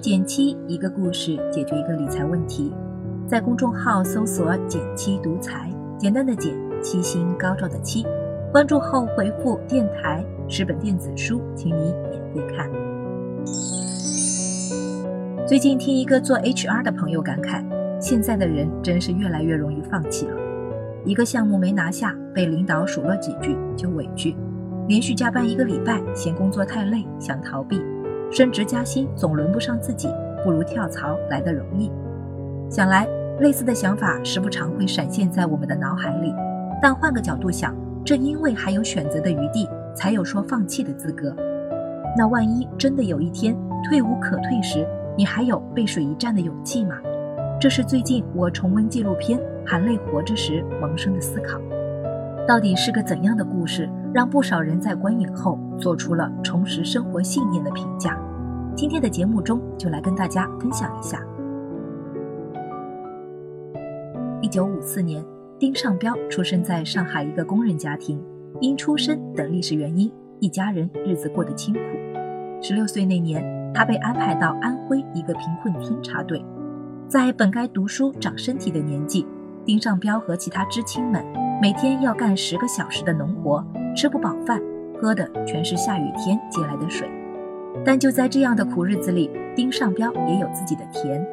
减七，一个故事解决一个理财问题。在公众号搜索“减七独裁，简单的减，七星高照的七。关注后回复“电台”十本电子书，请你免费看。最近听一个做 HR 的朋友感慨，现在的人真是越来越容易放弃了。一个项目没拿下，被领导数落几句就委屈；连续加班一个礼拜，嫌工作太累，想逃避；升职加薪总轮不上自己，不如跳槽来得容易。想来类似的想法时不常会闪现在我们的脑海里，但换个角度想，正因为还有选择的余地，才有说放弃的资格。那万一真的有一天退无可退时，你还有背水一战的勇气吗？这是最近我重温纪录片《含泪活着》时萌生的思考。到底是个怎样的故事，让不少人在观影后做出了重拾生活信念的评价？今天的节目中就来跟大家分享一下。一九五四年，丁尚彪出生在上海一个工人家庭，因出身等历史原因，一家人日子过得清苦。十六岁那年，他被安排到安徽一个贫困村插队。在本该读书长身体的年纪，丁尚彪和其他知青们每天要干十个小时的农活，吃不饱饭，喝的全是下雨天接来的水。但就在这样的苦日子里，丁尚彪也有自己的甜，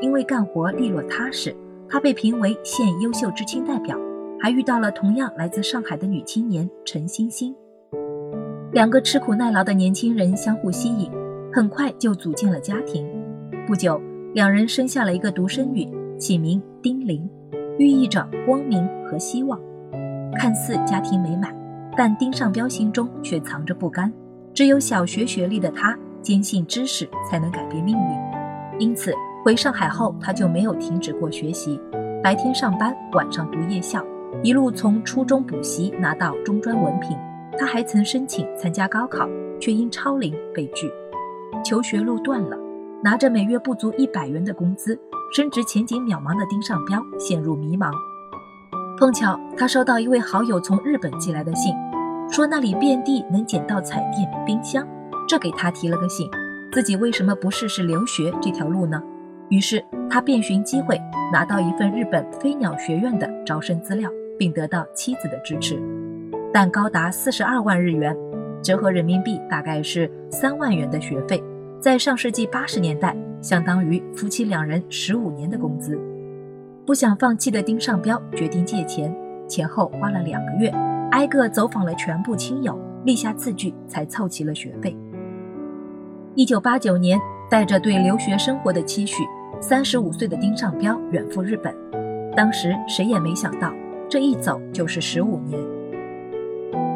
因为干活利落踏实，他被评为县优秀知青代表，还遇到了同样来自上海的女青年陈欣欣。两个吃苦耐劳的年轻人相互吸引，很快就组建了家庭。不久。两人生下了一个独生女，起名丁玲，寓意着光明和希望。看似家庭美满，但丁尚彪心中却藏着不甘。只有小学学历的他，坚信知识才能改变命运。因此，回上海后，他就没有停止过学习，白天上班，晚上读夜校，一路从初中补习拿到中专文凭。他还曾申请参加高考，却因超龄被拒，求学路断了。拿着每月不足一百元的工资，升职前景渺茫的丁尚彪陷入迷茫。碰巧他收到一位好友从日本寄来的信，说那里遍地能捡到彩电、冰箱，这给他提了个醒：自己为什么不试试留学这条路呢？于是他便寻机会拿到一份日本飞鸟学院的招生资料，并得到妻子的支持，但高达四十二万日元，折合人民币大概是三万元的学费。在上世纪八十年代，相当于夫妻两人十五年的工资。不想放弃的丁尚彪决定借钱，前后花了两个月，挨个走访了全部亲友，立下字据，才凑齐了学费。一九八九年，带着对留学生活的期许，三十五岁的丁尚彪远赴日本。当时谁也没想到，这一走就是十五年。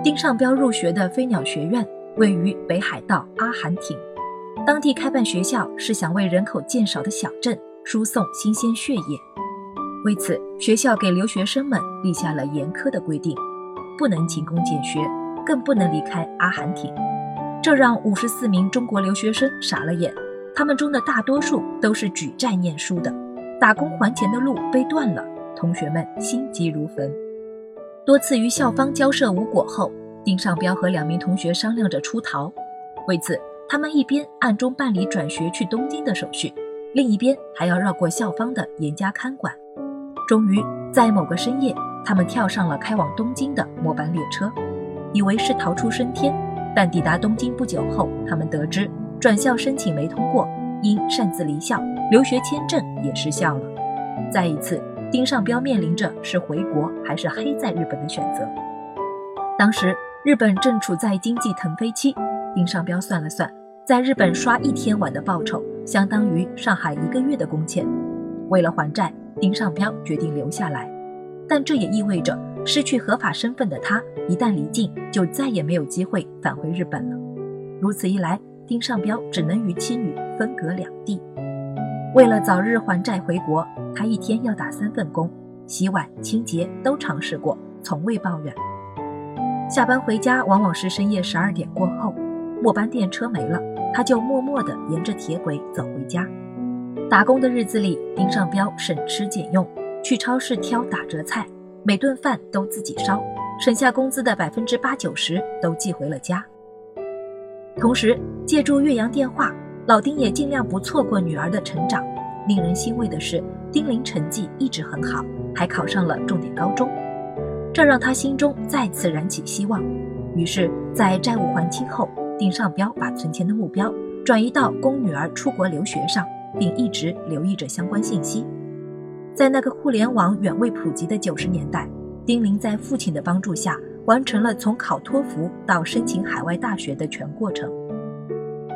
丁尚彪入学的飞鸟学院位于北海道阿寒町。当地开办学校是想为人口渐少的小镇输送新鲜血液，为此，学校给留学生们立下了严苛的规定：不能勤工俭学，更不能离开阿寒亭。这让五十四名中国留学生傻了眼，他们中的大多数都是举债念书的，打工还钱的路被断了，同学们心急如焚。多次与校方交涉无果后，丁尚彪和两名同学商量着出逃，为此。他们一边暗中办理转学去东京的手续，另一边还要绕过校方的严加看管。终于在某个深夜，他们跳上了开往东京的末班列车，以为是逃出升天。但抵达东京不久后，他们得知转校申请没通过，因擅自离校，留学签证也失效了。再一次，丁尚彪面临着是回国还是黑在日本的选择。当时日本正处在经济腾飞期，丁尚彪算了算。在日本刷一天碗的报酬，相当于上海一个月的工钱。为了还债，丁尚彪决定留下来，但这也意味着失去合法身份的他，一旦离境，就再也没有机会返回日本了。如此一来，丁尚彪只能与妻女分隔两地。为了早日还债回国，他一天要打三份工，洗碗、清洁都尝试过，从未抱怨。下班回家往往是深夜十二点过后，末班电车没了。他就默默地沿着铁轨走回家。打工的日子里，丁尚彪省吃俭用，去超市挑打折菜，每顿饭都自己烧，省下工资的百分之八九十都寄回了家。同时，借助岳阳电话，老丁也尽量不错过女儿的成长。令人欣慰的是，丁玲成绩一直很好，还考上了重点高中，这让他心中再次燃起希望。于是，在债务还清后，丁尚彪把存钱的目标转移到供女儿出国留学上，并一直留意着相关信息。在那个互联网远未普及的九十年代，丁玲在父亲的帮助下，完成了从考托福到申请海外大学的全过程。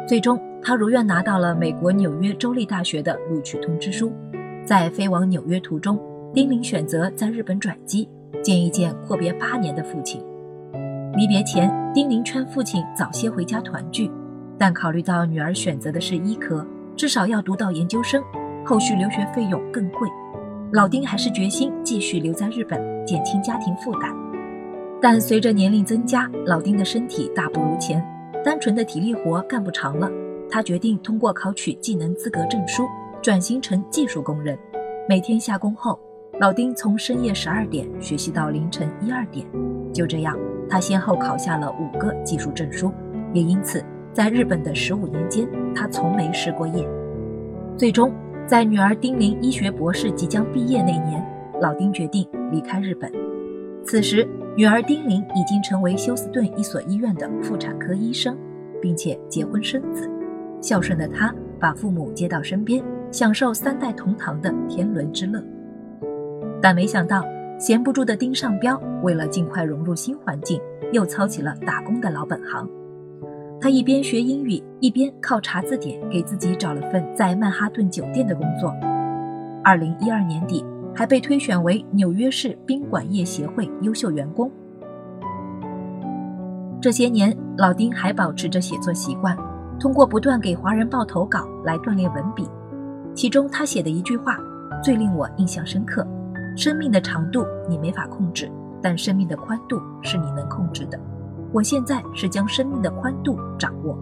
最终，他如愿拿到了美国纽约州立大学的录取通知书。在飞往纽约途中，丁玲选择在日本转机，见一见阔别八年的父亲。离别前，丁玲劝父亲早些回家团聚，但考虑到女儿选择的是医科，至少要读到研究生，后续留学费用更贵，老丁还是决心继续留在日本，减轻家庭负担。但随着年龄增加，老丁的身体大不如前。单纯的体力活干不长了，他决定通过考取技能资格证书，转型成技术工人。每天下工后，老丁从深夜十二点学习到凌晨一二点。就这样，他先后考下了五个技术证书，也因此，在日本的十五年间，他从没失过业。最终，在女儿丁玲医学博士即将毕业那年，老丁决定离开日本。此时。女儿丁玲已经成为休斯顿一所医院的妇产科医生，并且结婚生子。孝顺的她把父母接到身边，享受三代同堂的天伦之乐。但没想到，闲不住的丁尚彪为了尽快融入新环境，又操起了打工的老本行。他一边学英语，一边靠查字典给自己找了份在曼哈顿酒店的工作。二零一二年底。还被推选为纽约市宾馆业协会优秀员工。这些年，老丁还保持着写作习惯，通过不断给《华人报》投稿来锻炼文笔。其中，他写的一句话最令我印象深刻：“生命的长度你没法控制，但生命的宽度是你能控制的。我现在是将生命的宽度掌握。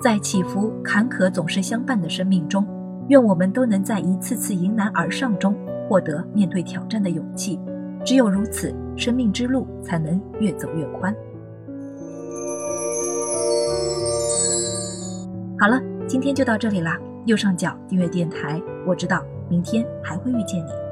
在起伏坎坷总是相伴的生命中，愿我们都能在一次次迎难而上中。”获得面对挑战的勇气，只有如此，生命之路才能越走越宽。好了，今天就到这里啦。右上角订阅电台，我知道明天还会遇见你。